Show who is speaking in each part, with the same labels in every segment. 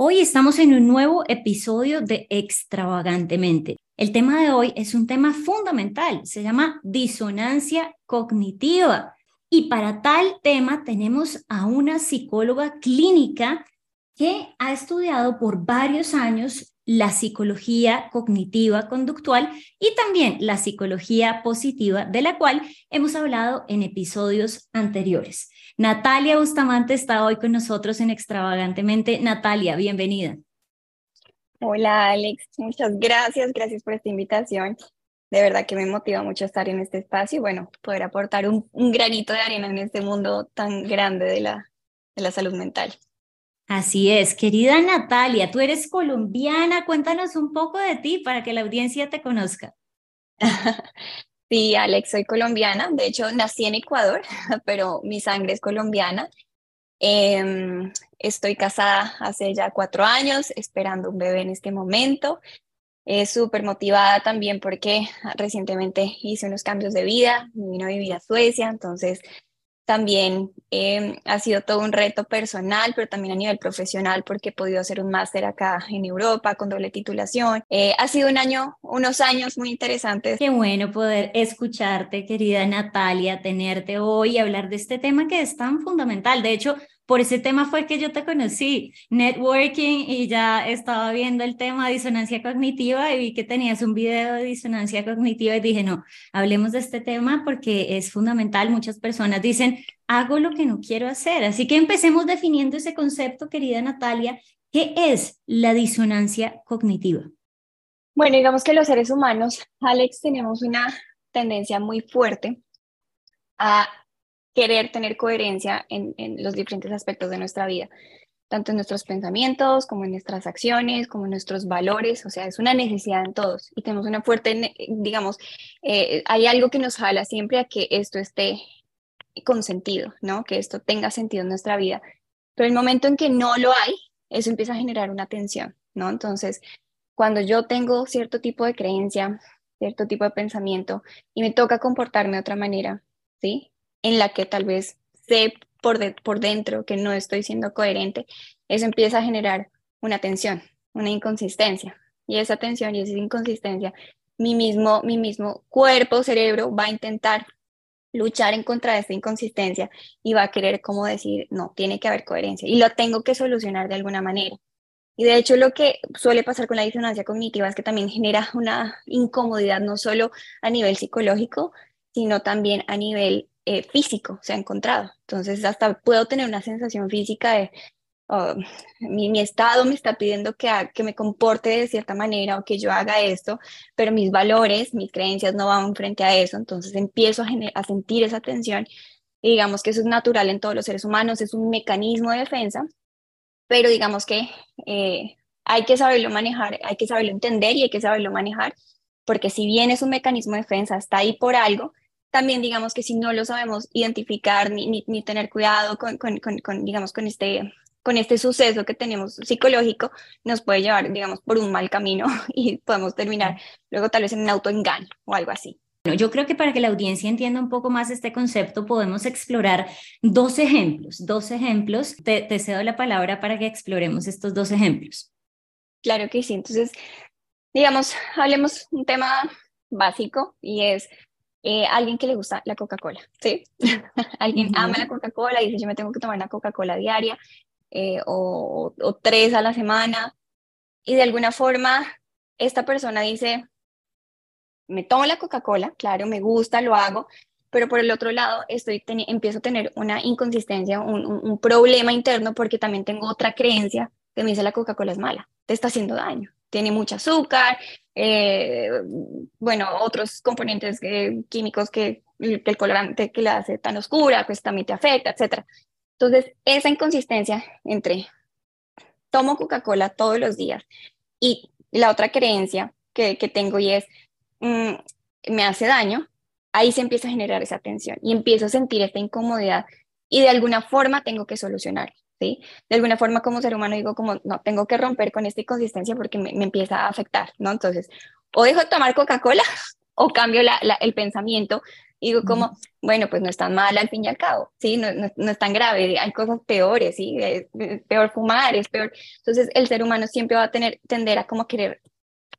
Speaker 1: Hoy estamos en un nuevo episodio de Extravagantemente. El tema de hoy es un tema fundamental, se llama disonancia cognitiva. Y para tal tema tenemos a una psicóloga clínica que ha estudiado por varios años la psicología cognitiva conductual y también la psicología positiva, de la cual hemos hablado en episodios anteriores. Natalia Bustamante está hoy con nosotros en Extravagantemente. Natalia, bienvenida.
Speaker 2: Hola Alex, muchas gracias, gracias por esta invitación. De verdad que me motiva mucho estar en este espacio y bueno, poder aportar un, granito de arena en este mundo tan grande de la, de la salud mental.
Speaker 1: Así es, querida Natalia, tú eres colombiana, cuéntanos un poco de ti para que la audiencia te conozca.
Speaker 2: Sí, Alex, soy colombiana. De hecho, nací en Ecuador, pero mi sangre es colombiana. Em, estoy casada hace ya cuatro años, esperando un bebé en este momento. Eh, Súper motivada también porque recientemente hice unos cambios de vida, vino a vivir a Suecia, entonces también em, ha sido todo un reto personal, pero también a nivel profesional, porque he podido hacer un máster acá en Europa con doble titulación. Eh, ha sido un año, unos años muy interesantes.
Speaker 1: Qué bueno poder escucharte, querida Natalia, tenerte hoy y hablar de este tema que es tan fundamental. De hecho, por ese tema fue que yo te conocí, networking, y ya estaba viendo el tema de disonancia cognitiva y vi que tenías un video de disonancia cognitiva y dije, no, hablemos de este tema porque es fundamental. Muchas personas dicen, hago lo que no quiero hacer. Así que empecemos definiendo ese concepto, querida Natalia. ¿Qué es la disonancia cognitiva?
Speaker 2: Bueno, digamos que los seres humanos, Alex, tenemos una tendencia muy fuerte a querer tener coherencia en, los diferentes aspectos de nuestra vida, tanto en nuestros pensamientos como en nuestras acciones, como en nuestros valores, o sea, es una necesidad en todos y tenemos una fuerte, digamos, eh, hay algo que nos jala siempre a que esto esté con sentido, ¿no? Que esto tenga sentido en nuestra vida, pero el momento en que no lo hay, eso empieza a generar una tensión, ¿no? Entonces, cuando yo tengo cierto tipo de creencia, cierto tipo de pensamiento y me toca comportarme de otra manera, ¿sí? En la que tal vez sé por, por dentro que no estoy siendo coherente, eso empieza a generar una tensión, una inconsistencia. Y esa tensión y esa inconsistencia, mi mismo, mi mismo cuerpo, cerebro va a intentar luchar en contra de esta inconsistencia y va a querer como decir, no, tiene que haber coherencia y lo tengo que solucionar de alguna manera. Y de hecho lo que suele pasar con la disonancia cognitiva es que también genera una incomodidad no solo a nivel psicológico, sino también a nivel eh, físico se ha encontrado. Entonces, hasta puedo tener una sensación física de oh, mi, estado me está pidiendo que, que me comporte de cierta manera o que yo haga esto, pero mis valores, mis creencias no van frente a eso. Entonces, empiezo a, sentir esa tensión. Y digamos que eso es natural en todos los seres humanos, es un mecanismo de defensa, pero digamos que eh, hay que saberlo manejar, hay que saberlo entender y hay que saberlo manejar, porque si bien es un mecanismo de defensa, está ahí por algo, también digamos que si no lo sabemos identificar ni, ni, tener cuidado con, con, con, digamos, con este, con este suceso que tenemos psicológico, nos puede llevar, digamos, por un mal camino y podemos terminar luego tal vez en un autoengaño o algo así.
Speaker 1: Bueno, yo creo que para que la audiencia entienda un poco más este concepto, podemos explorar dos ejemplos. Dos ejemplos. Te, te cedo la palabra para que exploremos estos dos ejemplos.
Speaker 2: Claro que sí. Entonces, digamos, hablemos un tema básico y es eh, alguien que le gusta la Coca-Cola, ¿sí? alguien ama la Coca-Cola y dice, yo me tengo que tomar una Coca-Cola diaria eh, o, o, tres a la semana. Y de alguna forma, esta persona dice, me tomo la Coca-Cola, claro, me gusta, lo hago, pero por el otro lado estoy empiezo a tener una inconsistencia, un, un problema interno porque también tengo otra creencia que me dice la Coca-Cola es mala, te está haciendo daño tiene mucho azúcar, eh, bueno, otros componentes eh, químicos que, el colorante que la hace tan oscura, pues también te afecta, etc. Entonces, esa inconsistencia entre tomo Coca-Cola todos los días y la otra creencia que, tengo y es, mm, me hace daño, ahí se empieza a generar esa tensión y empiezo a sentir esta incomodidad y de alguna forma tengo que solucionar, ¿sí? De alguna forma como ser humano digo como, no, tengo que romper con esta inconsistencia porque me, empieza a afectar, ¿no? Entonces, o dejo de tomar Coca-Cola o cambio la, el pensamiento digo como, bueno, pues no es tan mal al fin y al cabo, ¿sí? No, no, es tan grave, hay cosas peores, ¿sí? Es, peor fumar, es peor. Entonces, el ser humano siempre va a tener, tender a como querer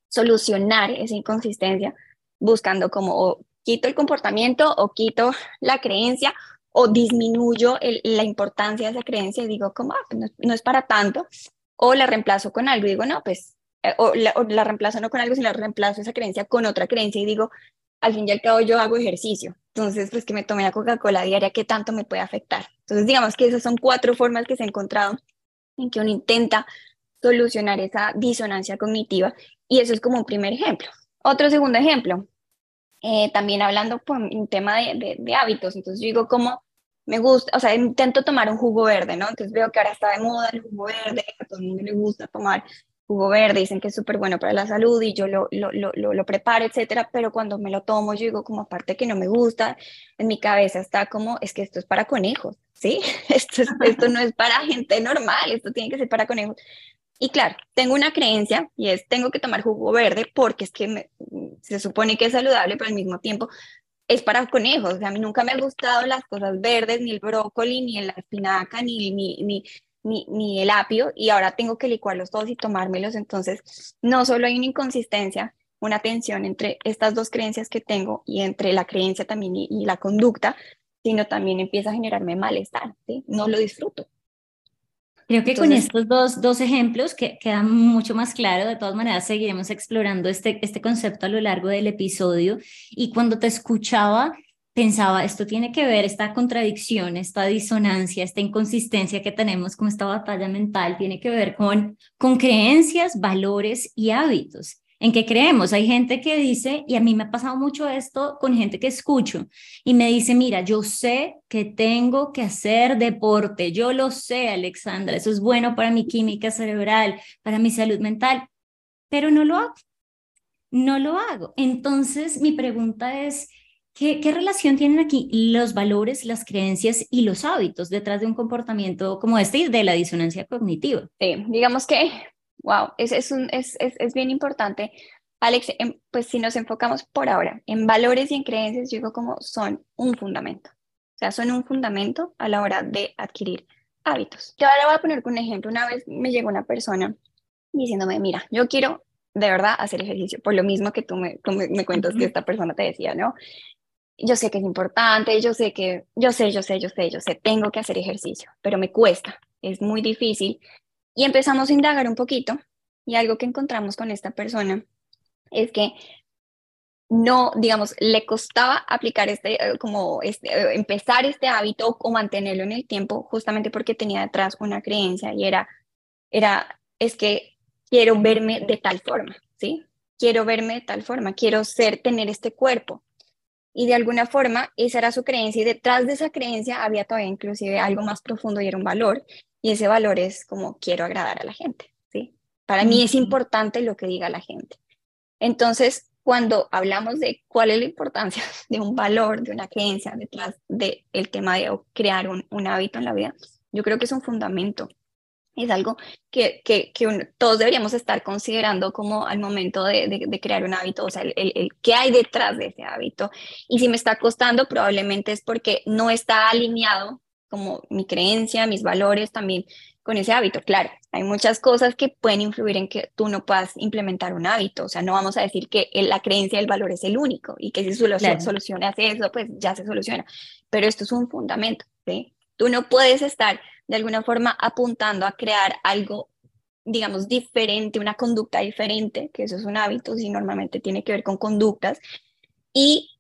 Speaker 2: solucionar esa inconsistencia buscando como o quito el comportamiento o quito la creencia o disminuyo la importancia de esa creencia y digo como, ah, pues no, es para tanto, o la reemplazo con algo y digo, no, pues, eh, o, la, o la reemplazo no con algo, sino la reemplazo esa creencia con otra creencia y digo, al fin y al cabo yo hago ejercicio, entonces pues que me tome la Coca-Cola diaria, ¿qué tanto me puede afectar? Entonces digamos que esas son cuatro formas que se han encontrado en que uno intenta solucionar esa disonancia cognitiva y eso es como un primer ejemplo. Otro segundo ejemplo, eh, también hablando por un tema de, de, hábitos, entonces yo digo como me gusta, o sea, intento tomar un jugo verde, ¿no? Entonces veo que ahora está de moda el jugo verde, a todo el mundo le gusta tomar jugo verde, dicen que es súper bueno para la salud y yo lo, lo, lo, lo, preparo, etcétera, pero cuando me lo tomo, yo digo como aparte que no me gusta, en mi cabeza está como, es que esto es para conejos, ¿sí? Esto, esto no es para gente normal, esto tiene que ser para conejos. Y claro, tengo una creencia y es, tengo que tomar jugo verde porque es que se supone que es saludable, pero al mismo tiempo es para conejos. O sea, a mí nunca me han gustado las cosas verdes, ni el brócoli, ni la espinaca, ni, ni, ni, ni, ni el apio, y ahora tengo que licuarlos todos y tomármelos. Entonces, no solo hay una inconsistencia, una tensión entre estas dos creencias que tengo y entre la creencia también y, la conducta, sino también empieza a generarme malestar, ¿sí? No lo disfruto.
Speaker 1: Creo que con estos dos, dos ejemplos que quedan mucho más claro, de todas maneras seguiremos explorando este, este concepto a lo largo del episodio y cuando te escuchaba pensaba, esto tiene que ver, esta contradicción, esta disonancia, esta inconsistencia que tenemos con esta batalla mental, tiene que ver con, con creencias, valores y hábitos. ¿En qué creemos? Hay gente que dice, y a mí me ha pasado mucho esto con gente que escucho, y me dice, mira, yo sé que tengo que hacer deporte, yo lo sé, Alexandra, eso es bueno para mi química cerebral, para mi salud mental, pero no lo hago, no lo hago. Entonces, mi pregunta es, ¿Qué, relación tienen aquí los valores, las creencias y los hábitos detrás de un comportamiento como este y de la disonancia cognitiva?
Speaker 2: Sí, digamos que, wow, es, es, un, es, es, es bien importante. Alex, em, pues si nos enfocamos por ahora en valores y en creencias, yo digo como son un fundamento. O sea, son un fundamento a la hora de adquirir hábitos. Yo ahora voy a poner un ejemplo. Una vez me llegó una persona diciéndome, mira, yo quiero de verdad hacer ejercicio, por lo mismo que tú me, me, me cuentas que esta persona te decía, ¿no? yo sé que es importante, yo sé que, yo sé, yo sé, yo sé, yo sé, tengo que hacer ejercicio, pero me cuesta, es muy difícil. Y empezamos a indagar un poquito y algo que encontramos con esta persona es que no, digamos, le costaba aplicar este, eh, como este, eh, empezar este hábito o mantenerlo en el tiempo, justamente porque tenía detrás una creencia y era, era, es que quiero verme de tal forma, ¿sí? Quiero verme de tal forma, quiero ser, tener este cuerpo y de alguna forma esa era su creencia y detrás de esa creencia había todavía inclusive algo más profundo y era un valor y ese valor es como quiero agradar a la gente, ¿sí? Para mí es importante lo que diga la gente. Entonces, cuando hablamos de cuál es la importancia de un valor, de una creencia detrás del el tema de crear un, un hábito en la vida, yo creo que es un fundamento es algo que, que, que todos deberíamos estar considerando como al momento de, de, crear un hábito, o sea, el, el, qué hay detrás de ese hábito. Y si me está costando, probablemente es porque no está alineado como mi creencia, mis valores también con ese hábito. Claro, hay muchas cosas que pueden influir en que tú no puedas implementar un hábito. O sea, no vamos a decir que la creencia el valor es el único y que si solo claro. eso, pues ya se soluciona. Pero esto es un fundamento, ¿sí? Tú no puedes estar de alguna forma apuntando a crear algo, digamos, diferente, una conducta diferente, que eso es un hábito, y normalmente tiene que ver con conductas, y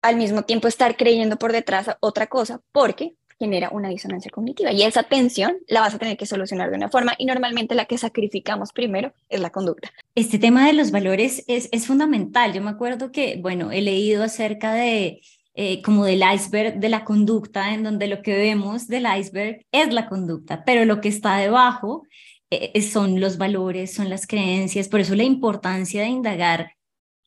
Speaker 2: al mismo tiempo estar creyendo por detrás otra cosa, porque genera una disonancia cognitiva. Y esa tensión la vas a tener que solucionar de una forma y normalmente la que sacrificamos primero es la conducta.
Speaker 1: Este tema de los valores es, fundamental. Yo me acuerdo que, bueno, he leído acerca de eh, como del iceberg de la conducta, en donde lo que vemos del iceberg es la conducta, pero lo que está debajo eh, son los valores, son las creencias, por eso la importancia de indagar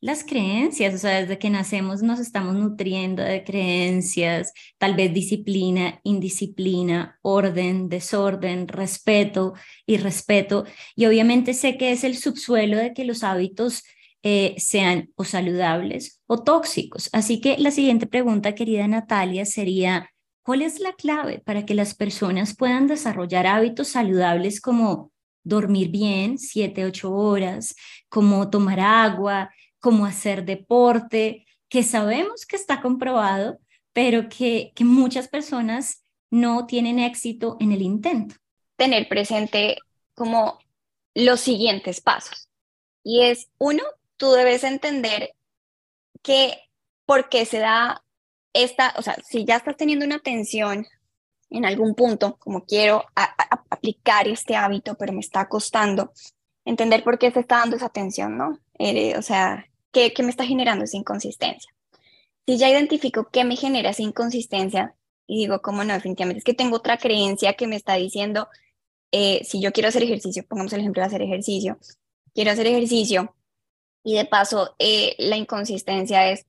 Speaker 1: las creencias, o sea, desde que nacemos nos estamos nutriendo de creencias, tal vez disciplina, indisciplina, orden, desorden, respeto y respeto. Y obviamente sé que es el subsuelo de que los hábitos eh, sean o saludables o tóxicos. Así que la siguiente pregunta, querida Natalia, sería, ¿cuál es la clave para que las personas puedan desarrollar hábitos saludables como dormir bien, siete, ocho horas, como tomar agua, como hacer deporte, que sabemos que está comprobado, pero que, que muchas personas no tienen éxito en el intento.
Speaker 2: Tener presente como los siguientes pasos. Y es, uno, tú debes entender que por qué se da esta, o sea, si ya estás teniendo una tensión en algún punto, como quiero aplicar este hábito, pero me está costando, entender por qué se está dando esa tensión, ¿no? Eh, o sea, ¿qué, ¿qué me está generando esa inconsistencia? Si ya identifico qué me genera esa inconsistencia y digo, ¿cómo no? Definitivamente es que tengo otra creencia que me está diciendo, eh, si yo quiero hacer ejercicio, pongamos el ejemplo de hacer ejercicio, quiero hacer ejercicio y de paso eh, la inconsistencia es,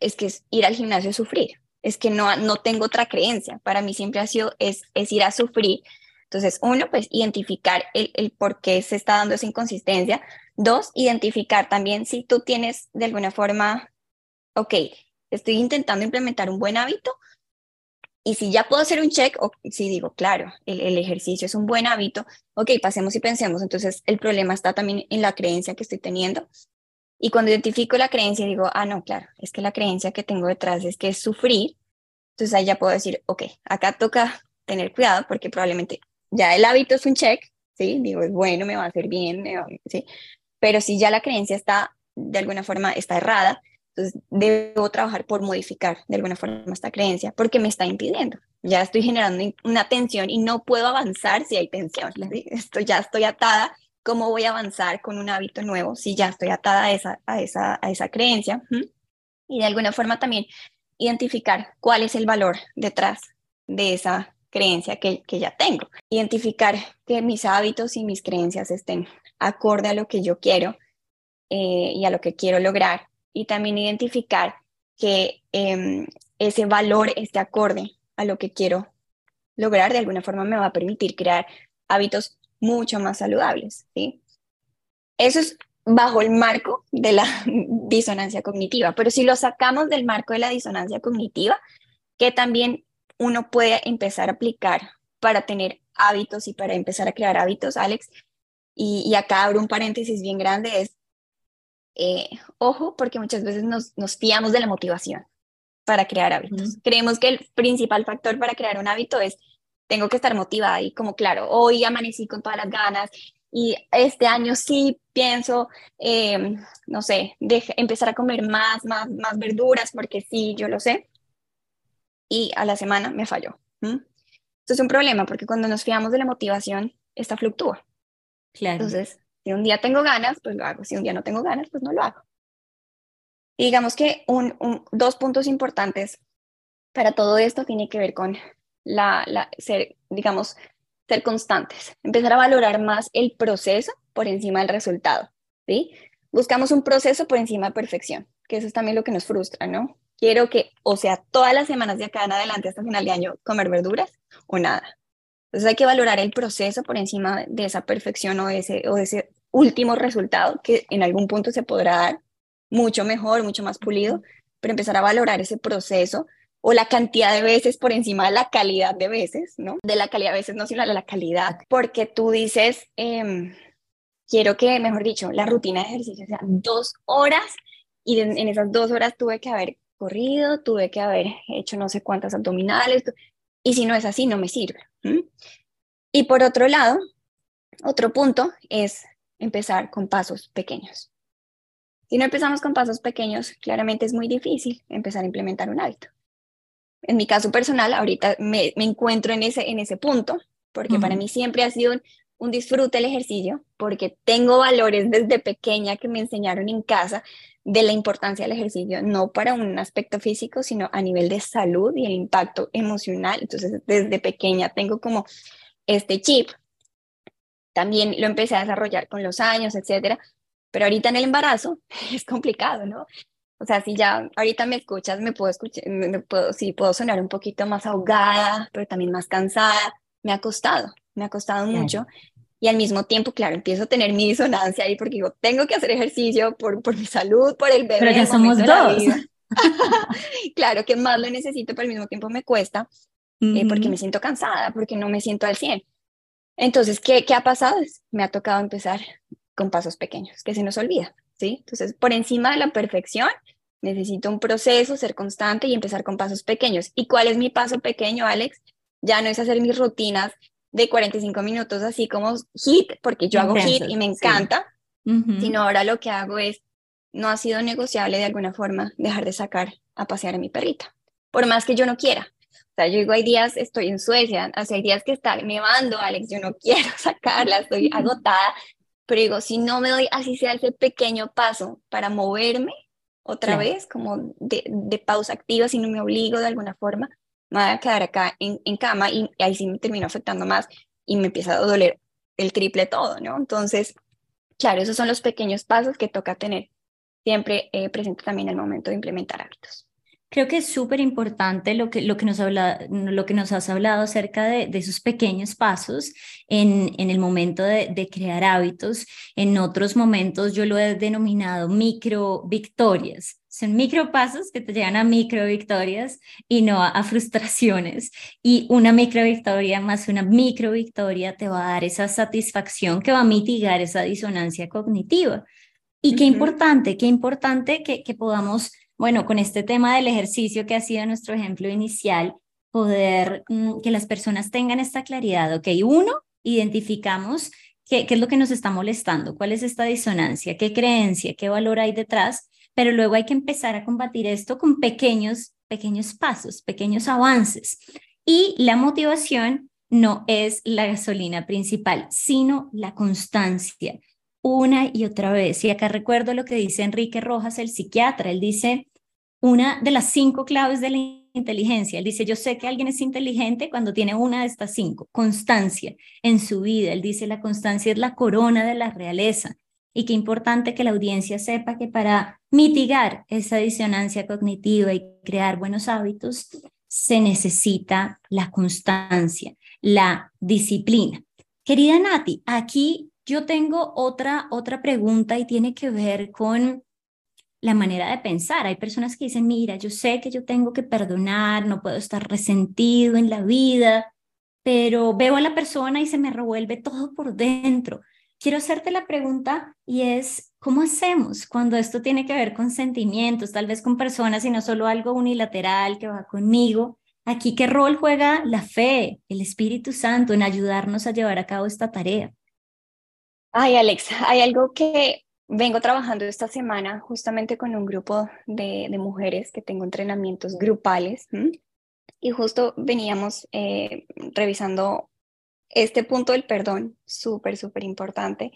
Speaker 2: es que es ir al gimnasio a sufrir, es que no, no tengo otra creencia, para mí siempre ha sido, es, es ir a sufrir. Entonces, uno, pues identificar el, el por qué se está dando esa inconsistencia, Dos, identificar también si tú tienes de alguna forma, ok, estoy intentando implementar un buen hábito. Y si ya puedo hacer un check, o si digo, claro, el, ejercicio es un buen hábito, ok, pasemos y pensemos, entonces el problema está también en la creencia que estoy teniendo. Y cuando identifico la creencia, digo, ah, no, claro, es que la creencia que tengo detrás es que es sufrir, entonces ahí ya puedo decir, ok, acá toca tener cuidado porque probablemente ya el hábito es un check, ¿sí? Digo, es bueno, me va a hacer bien, ¿sí? Pero si ya la creencia está, de alguna forma, está errada, entonces debo trabajar por modificar de alguna forma esta creencia porque me está impidiendo. Ya estoy generando una tensión y no puedo avanzar si hay tensión. Esto ya estoy atada. ¿Cómo voy a avanzar con un hábito nuevo si ya estoy atada a esa, a esa, a esa creencia? Y de alguna forma también identificar cuál es el valor detrás de esa creencia que, que ya tengo. Identificar que mis hábitos y mis creencias estén acorde a lo que yo quiero eh, y a lo que quiero lograr. Y también identificar que em, ese valor esté acorde a lo que quiero lograr, de alguna forma me va a permitir crear hábitos mucho más saludables. ¿sí? Eso es bajo el marco de la disonancia cognitiva, pero si lo sacamos del marco de la disonancia cognitiva, que también uno puede empezar a aplicar para tener hábitos y para empezar a crear hábitos, Alex, y, acá abro un paréntesis bien grande, es, eh, ojo, porque muchas veces nos, nos fiamos de la motivación para crear hábitos. Creemos que el principal factor para crear un hábito es, tengo que estar motivada y como, claro, hoy amanecí con todas las ganas y este año sí pienso, em, no sé, de empezar a comer más, más, más verduras, porque sí, yo lo sé. Y a la semana me falló. Esto es un problema porque cuando nos fiamos de la motivación, esta fluctúa. Entonces, si un día tengo ganas, pues lo hago. Si un día no tengo ganas, pues no lo hago. Y digamos que un, dos puntos importantes para todo esto tiene que ver con la, ser, digamos, ser constantes, empezar a valorar más el proceso por encima del resultado, ¿sí? Buscamos un proceso por encima de perfección, que eso es también lo que nos frustra, ¿no? Quiero que, o sea, todas las semanas de acá en adelante hasta final de año comer verduras o nada. Entonces hay que valorar el proceso por encima de esa perfección o ese, o ese último resultado que en algún punto se podrá dar mucho mejor, mucho más pulido, pero empezar a valorar ese proceso o la cantidad de veces por encima de la calidad de veces, ¿no? De la calidad de veces, no, sino de la calidad, porque tú dices, em, quiero que, mejor dicho, la rutina de ejercicio sea dos horas y en, en esas dos horas tuve que haber corrido, tuve que haber hecho no sé cuántas abdominales, y si no es así, no me sirve. Y por otro lado, otro punto es empezar con pasos pequeños. Si no empezamos con pasos pequeños, claramente es muy difícil empezar a implementar un hábito. En mi caso personal, ahorita me, encuentro en ese, en ese punto, porque para mí siempre ha sido un, un disfrute el ejercicio, porque tengo valores desde pequeña que me enseñaron en casa de la importancia del ejercicio, no para un aspecto físico, sino a nivel de salud y el impacto emocional. Entonces, desde pequeña tengo como este chip. también lo empecé a desarrollar con los años, etcétera. Pero ahorita en el embarazo es complicado, ¿no? O sea, si ya ahorita me escuchas, me puedo escuchar, me puedo, sí, puedo sonar un poquito más ahogada, pero también más cansada. Me ha costado, me ha costado mucho. Y al mismo tiempo, claro, empiezo a tener mi disonancia ahí porque digo, tengo que hacer ejercicio por, por mi salud, por el bebé.
Speaker 1: Pero que somos dos.
Speaker 2: claro, que más lo necesito, pero al mismo tiempo me cuesta eh, porque me siento cansada, porque no me siento al 100. Entonces, ¿qué, ¿qué ha pasado? Me ha tocado empezar con pasos pequeños, que se nos olvida, ¿sí? Entonces, por encima de la perfección, necesito un proceso, ser constante y empezar con pasos pequeños. ¿Y cuál es mi paso pequeño, Alex? Ya no es hacer mis rutinas de 45 minutos así como hit, porque yo hago hit y me encanta, sino ahora lo que hago es, no ha sido negociable de alguna forma dejar de sacar a pasear a mi perrita, por más que yo no quiera. O sea, yo digo, hay días, estoy en Suecia, hace hay días que está nevando, Alex, yo no quiero sacarla, estoy agotada, pero digo, si no me doy así sea ese pequeño paso para moverme otra vez, como de, de pausa activa, si no me obligo de alguna forma, me voy a quedar acá en, en cama y, ahí sí me termino afectando más y me empieza a doler el triple todo, ¿no? Entonces, claro, esos son los pequeños pasos que toca tener siempre eh, presente también el momento de implementar hábitos.
Speaker 1: Creo que es súper importante lo que, lo, que nos habla, lo que nos has hablado acerca de, de esos pequeños pasos en, en el momento de, de, crear hábitos. En otros momentos yo lo he denominado micro victorias. Son micro pasos que te llevan a micro victorias y no a, frustraciones. Y una micro victoria más una micro victoria te va a dar esa satisfacción que va a mitigar esa disonancia cognitiva. Y qué importante, qué importante que, que podamos bueno, con este tema del ejercicio que ha sido nuestro ejemplo inicial, poder mm, que las personas tengan esta claridad. Ok, uno, identificamos qué, qué es lo que nos está molestando, cuál es esta disonancia, qué creencia, qué valor hay detrás, pero luego hay que empezar a combatir esto con pequeños, pequeños pasos, pequeños avances. Y la motivación no es la gasolina principal, sino la constancia, una y otra vez. Y acá recuerdo lo que dice Enrique Rojas, el psiquiatra. Él dice, una de las cinco claves de la inteligencia. Él dice, yo sé que alguien es inteligente cuando tiene una de estas cinco, constancia en su vida. Él dice, la constancia es la corona de la realeza. Y qué importante que la audiencia sepa que para mitigar esa disonancia cognitiva y crear buenos hábitos, se necesita la constancia, la disciplina. Querida Nati, aquí yo tengo otra, otra pregunta y tiene que ver con la manera de pensar. Hay personas que dicen, mira, yo sé que yo tengo que perdonar, no puedo estar resentido en la vida, pero veo a la persona y se me revuelve todo por dentro. Quiero hacerte la pregunta y es, ¿cómo hacemos cuando esto tiene que ver con sentimientos, tal vez con personas y no solo algo unilateral que va conmigo? Aquí, ¿qué rol juega la fe, el Espíritu Santo en ayudarnos a llevar a cabo esta tarea?
Speaker 2: Ay, Alex, hay algo que Vengo trabajando esta semana justamente con un grupo de, mujeres que tengo entrenamientos grupales y justo veníamos eh, revisando este punto del perdón, súper, súper importante.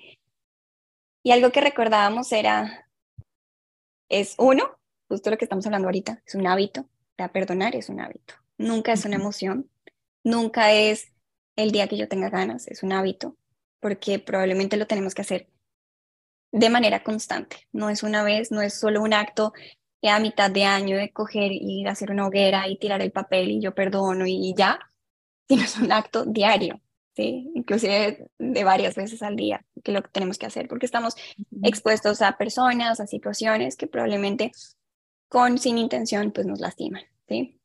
Speaker 2: Y algo que recordábamos era, es uno, justo lo que estamos hablando ahorita, es un hábito, la perdonar es un hábito, nunca es una emoción, nunca es el día que yo tenga ganas, es un hábito, porque probablemente lo tenemos que hacer de manera constante. No es una vez, no es solo un acto a mitad de año de coger y hacer una hoguera y tirar el papel y yo perdono y ya, sino es un acto diario, ¿sí? inclusive de varias veces al día, que lo que tenemos que hacer, porque estamos expuestos a personas, a situaciones que probablemente con sin intención pues nos lastiman. ¿sí?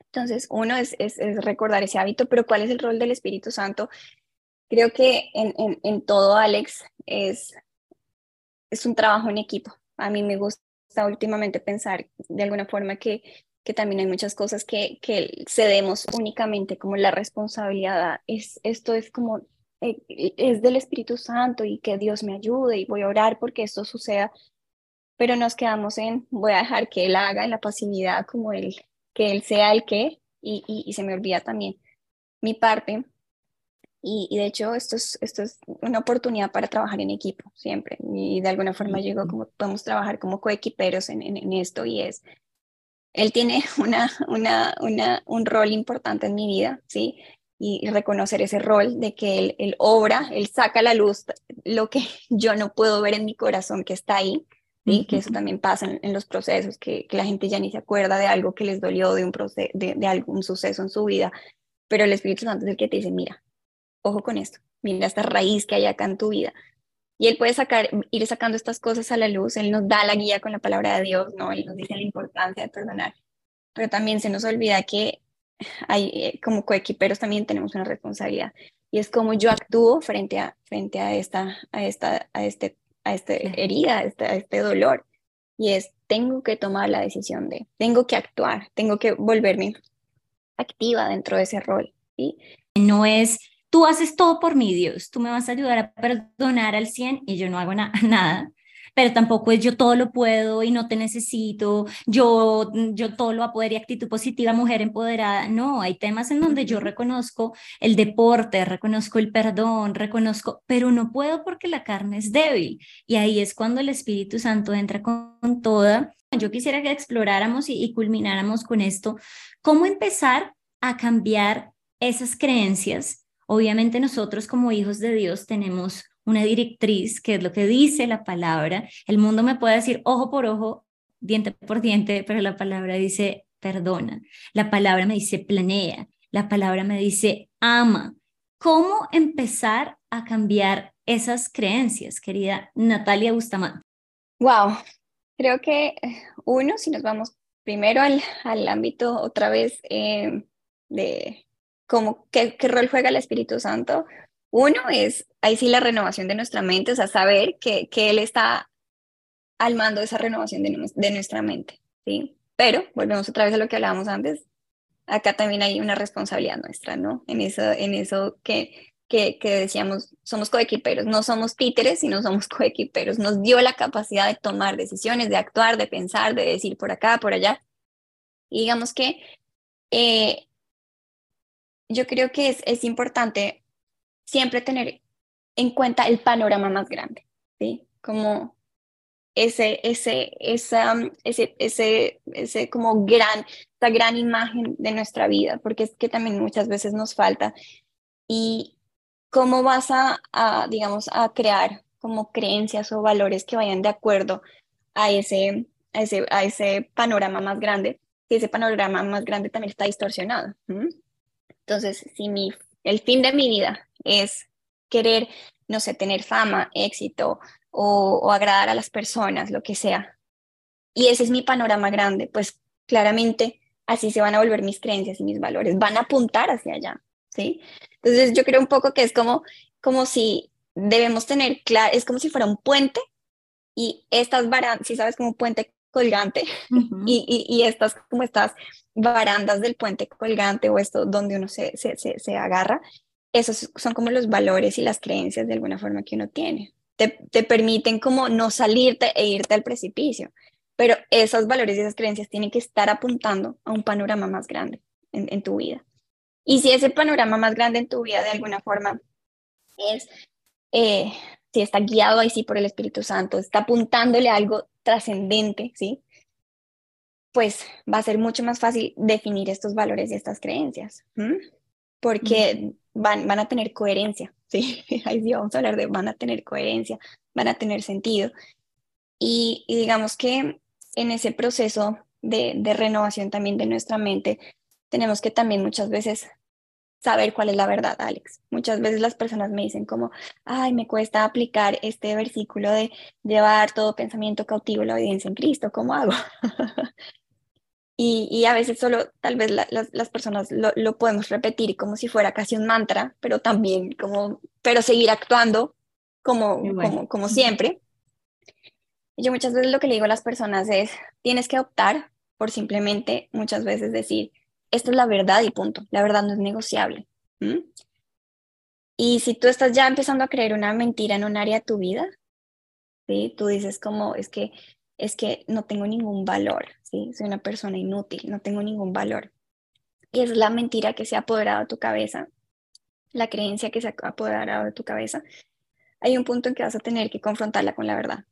Speaker 2: Entonces, uno es, es, recordar ese hábito, pero ¿cuál es el rol del Espíritu Santo? Creo que en, en, en todo, Alex, es es un trabajo en equipo. A mí me gusta últimamente pensar de alguna forma que, que también hay muchas cosas que, que cedemos únicamente como la responsabilidad. Es, esto es como, eh, es del Espíritu Santo y que Dios me ayude y voy a orar porque esto suceda, pero nos quedamos en, voy a dejar que Él haga en la pasividad como Él, que Él sea el que, y, y, y se me olvida también mi parte y, de hecho, esto es, esto es una oportunidad para trabajar en equipo siempre. Y de alguna forma llegó como podemos trabajar como coequiperos en, en, esto y es, él tiene una, una, una, un rol importante en mi vida, ¿sí? y, reconocer ese rol de que él, él, obra, él saca a la luz lo que yo no puedo ver en mi corazón que está ahí, ¿sí? que eso también pasa en, los procesos, que, que, la gente ya ni se acuerda de algo que les dolió, de, un de, de algún suceso en su vida, pero el Espíritu Santo es el que te dice, mira, ojo con esto, mira esta raíz que hay acá en tu vida. Y Él puede sacar, ir sacando estas cosas a la luz, Él nos da la guía con la palabra de Dios, ¿no? Él nos dice la importancia de perdonar, pero también se nos olvida que hay, eh, como coequiperos también tenemos una responsabilidad y es como yo actúo frente a, frente a esta, a esta, a este, a este herida, a este, a este dolor. Y es, tengo que tomar la decisión de, tengo que actuar, tengo que volverme activa dentro de ese rol. ¿sí?
Speaker 1: No es, tú haces todo por mí, Dios, tú me vas a ayudar a perdonar al 100 y yo no hago nada pero tampoco es yo todo lo puedo y no te necesito, yo, yo todo lo poder y actitud positiva, mujer empoderada. No, hay temas en donde yo reconozco el deporte, reconozco el perdón, reconozco, pero no puedo porque la carne es débil. Y ahí es cuando el Espíritu Santo entra con, toda. Yo quisiera que exploráramos y, y culmináramos con esto, cómo empezar a cambiar esas creencias. Obviamente nosotros como hijos de Dios tenemos una directriz, que es lo que dice la palabra. El mundo me puede decir ojo por ojo, diente por diente, pero la palabra dice perdona. La palabra me dice planea. La palabra me dice ama. ¿Cómo empezar a cambiar esas creencias, querida Natalia Bustamante?
Speaker 2: Wow, creo que uno, si nos vamos primero al, al ámbito otra vez eh, de cómo, qué, qué rol juega el Espíritu Santo, uno es, ahí sí, la renovación de nuestra mente, o sea, saber que, que Él está al mando de esa renovación de, de nuestra mente, ¿sí? Pero, volvemos otra vez a lo que hablábamos antes, acá también hay una responsabilidad nuestra, ¿no? En eso, en eso que, que, que, decíamos, somos coequiperos, no somos títeres, sino somos coequiperos. Nos dio la capacidad de tomar decisiones, de actuar, de pensar, de decir por acá, por allá. Y digamos que eh, yo creo que es, es importante siempre tener en cuenta el panorama más grande, ¿sí? Como ese, ese, esa, ese, ese, ese como gran, esa gran imagen de nuestra vida, porque es que también muchas veces nos falta. Y cómo vas a, a digamos, a crear como creencias o valores que vayan de acuerdo a ese, a ese, a ese panorama más grande, si ese panorama más grande también está distorsionado. Entonces, si mi, el fin de mi vida es querer, no sé, tener fama, éxito o, agradar a las personas, lo que sea. Y ese es mi panorama grande, pues claramente así se van a volver mis creencias y mis valores, van a apuntar hacia allá, ¿sí? Entonces yo creo un poco que es como, como si debemos tener claro, es como si fuera un puente y estas barandas, si sabes, como un puente colgante y, y, estas como estas barandas del puente colgante o esto donde uno se, se, se agarra, esos son como los valores y las creencias de alguna forma que uno tiene. Te, te permiten como no salirte e irte al precipicio, pero esos valores y esas creencias tienen que estar apuntando a un panorama más grande en, en tu vida. Y si ese panorama más grande en tu vida de alguna forma es, eh, si está guiado ahí sí por el Espíritu Santo, está apuntándole a algo trascendente, ¿sí? Pues va a ser mucho más fácil definir estos valores y estas creencias, porque van, van a tener coherencia, ¿sí? Ahí sí vamos a hablar de van a tener coherencia, van a tener sentido. Y, digamos que en ese proceso de, de renovación también de nuestra mente, tenemos que también muchas veces saber cuál es la verdad, Alex. Muchas veces las personas me dicen como, ay, me cuesta aplicar este versículo de llevar todo pensamiento cautivo a la obediencia en Cristo, ¿cómo hago? Y, a veces solo tal vez las personas lo, podemos repetir como si fuera casi un mantra, pero también como, pero seguir actuando como, como, como siempre. Yo muchas veces lo que le digo a las personas es, tienes que optar por simplemente muchas veces decir, esto es la verdad y punto, la verdad no es negociable. Y si tú estás ya empezando a creer una mentira en un área de tu vida, ¿sí? tú dices como, es que es que no tengo ningún valor, ¿sí? Soy una persona inútil, no tengo ningún valor. Y es la mentira que se ha apoderado de tu cabeza, la creencia que se ha apoderado de tu cabeza. Hay un punto en que vas a tener que confrontarla con la verdad.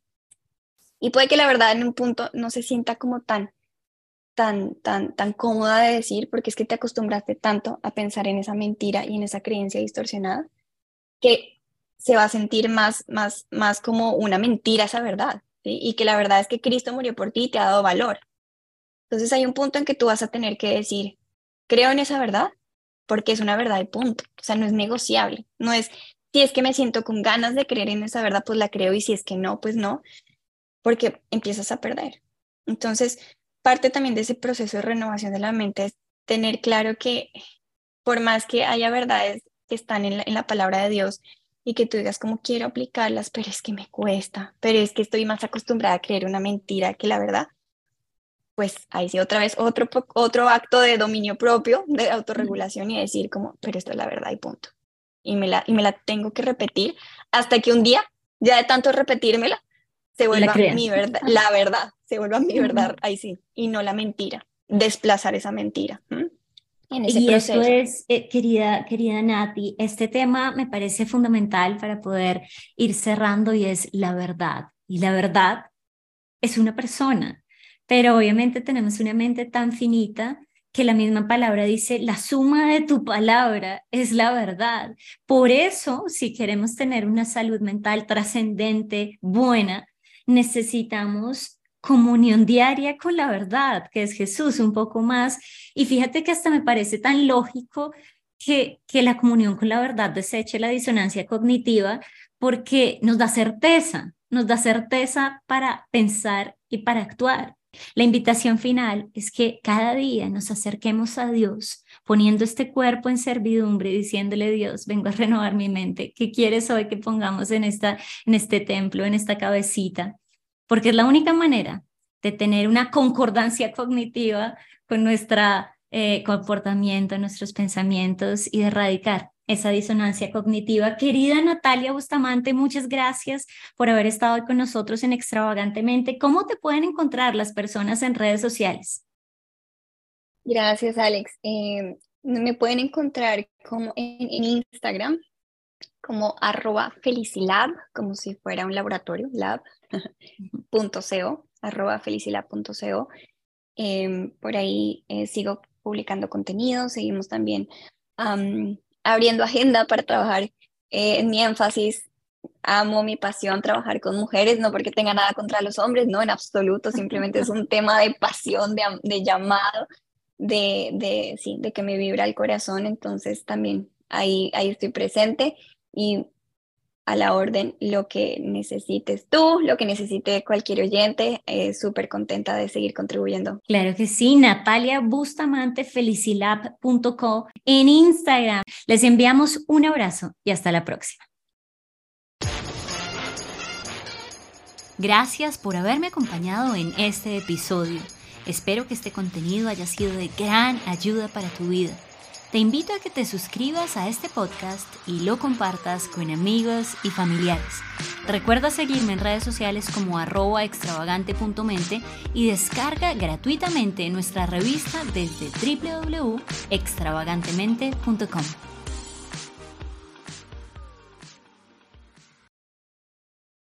Speaker 2: Y puede que la verdad en un punto no se sienta como tan tan, tan, tan cómoda de decir porque es que te acostumbraste tanto a pensar en esa mentira y en esa creencia distorsionada que se va a sentir más, más, más como una mentira esa verdad. Y que la verdad es que Cristo murió por ti y te ha dado valor. Entonces hay un punto en que tú vas a tener que decir, creo en esa verdad, porque es una verdad de punto. O sea, no es negociable. No es, si es que me siento con ganas de creer en esa verdad, pues la creo y si es que no, pues no, porque empiezas a perder. Entonces, parte también de ese proceso de renovación de la mente es tener claro que por más que haya verdades que están en la, palabra de Dios y que tú digas como quiero aplicarlas, pero es que me cuesta, pero es que estoy más acostumbrada a creer una mentira que la verdad, pues ahí sí otra vez otro, otro acto de dominio propio, de autorregulación y decir como, pero esto es la verdad y punto. Y me la, y me la tengo que repetir hasta que un día, ya de tanto repetírmela, se vuelva mi verdad, la verdad, se vuelva mi verdad, ahí sí, y no la mentira, desplazar esa mentira.
Speaker 1: En ese y proceso. esto es, eh, querida, querida Nati, este tema me parece fundamental para poder ir cerrando y es la verdad. Y la verdad es una persona, pero obviamente tenemos una mente tan finita que la misma palabra dice, la suma de tu palabra es la verdad. Por eso, si queremos tener una salud mental trascendente, buena, necesitamos comunión diaria con la verdad, que es Jesús, un poco más. Y fíjate que hasta me parece tan lógico que, que la comunión con la verdad deseche la disonancia cognitiva porque nos da certeza, nos da certeza para pensar y para actuar. La invitación final es que cada día nos acerquemos a Dios poniendo este cuerpo en servidumbre, diciéndole Dios, vengo a renovar mi mente. ¿Qué quieres hoy que pongamos en, esta, en este templo, en esta cabecita? Porque es la única manera de tener una concordancia cognitiva con nuestro eh, comportamiento, nuestros pensamientos y de erradicar esa disonancia cognitiva. Querida Natalia Bustamante, muchas gracias por haber estado con nosotros en Extravagantemente. ¿Cómo te pueden encontrar las personas en redes sociales?
Speaker 2: Gracias, Alex. Eh, me pueden encontrar como en, Instagram como arroba felicilab, como si fuera un laboratorio, lab.co, arroba felicilab.co. Em, por ahí eh, sigo publicando contenido, seguimos también abriendo agenda para trabajar eh, en mi énfasis. Amo mi pasión trabajar con mujeres, no porque tenga nada contra los hombres, no, en absoluto, simplemente es un tema de pasión, de, de llamado, de, de, sí, de que me vibra el corazón, entonces también ahí, ahí estoy presente y a la orden lo que necesites tú, lo que necesite cualquier oyente. Eh, Súper contenta de seguir contribuyendo.
Speaker 1: Claro que sí, Natalia Bustamante, felicilab.co en Instagram. Les enviamos un abrazo y hasta la próxima. Gracias por haberme acompañado en este episodio. Espero que este contenido haya sido de gran ayuda para tu vida. Te invito a que te suscribas a este podcast y lo compartas con amigos y familiares. Recuerda seguirme en redes sociales como arroba extravagante.mente y descarga gratuitamente nuestra revista desde www.extravagantemente.com.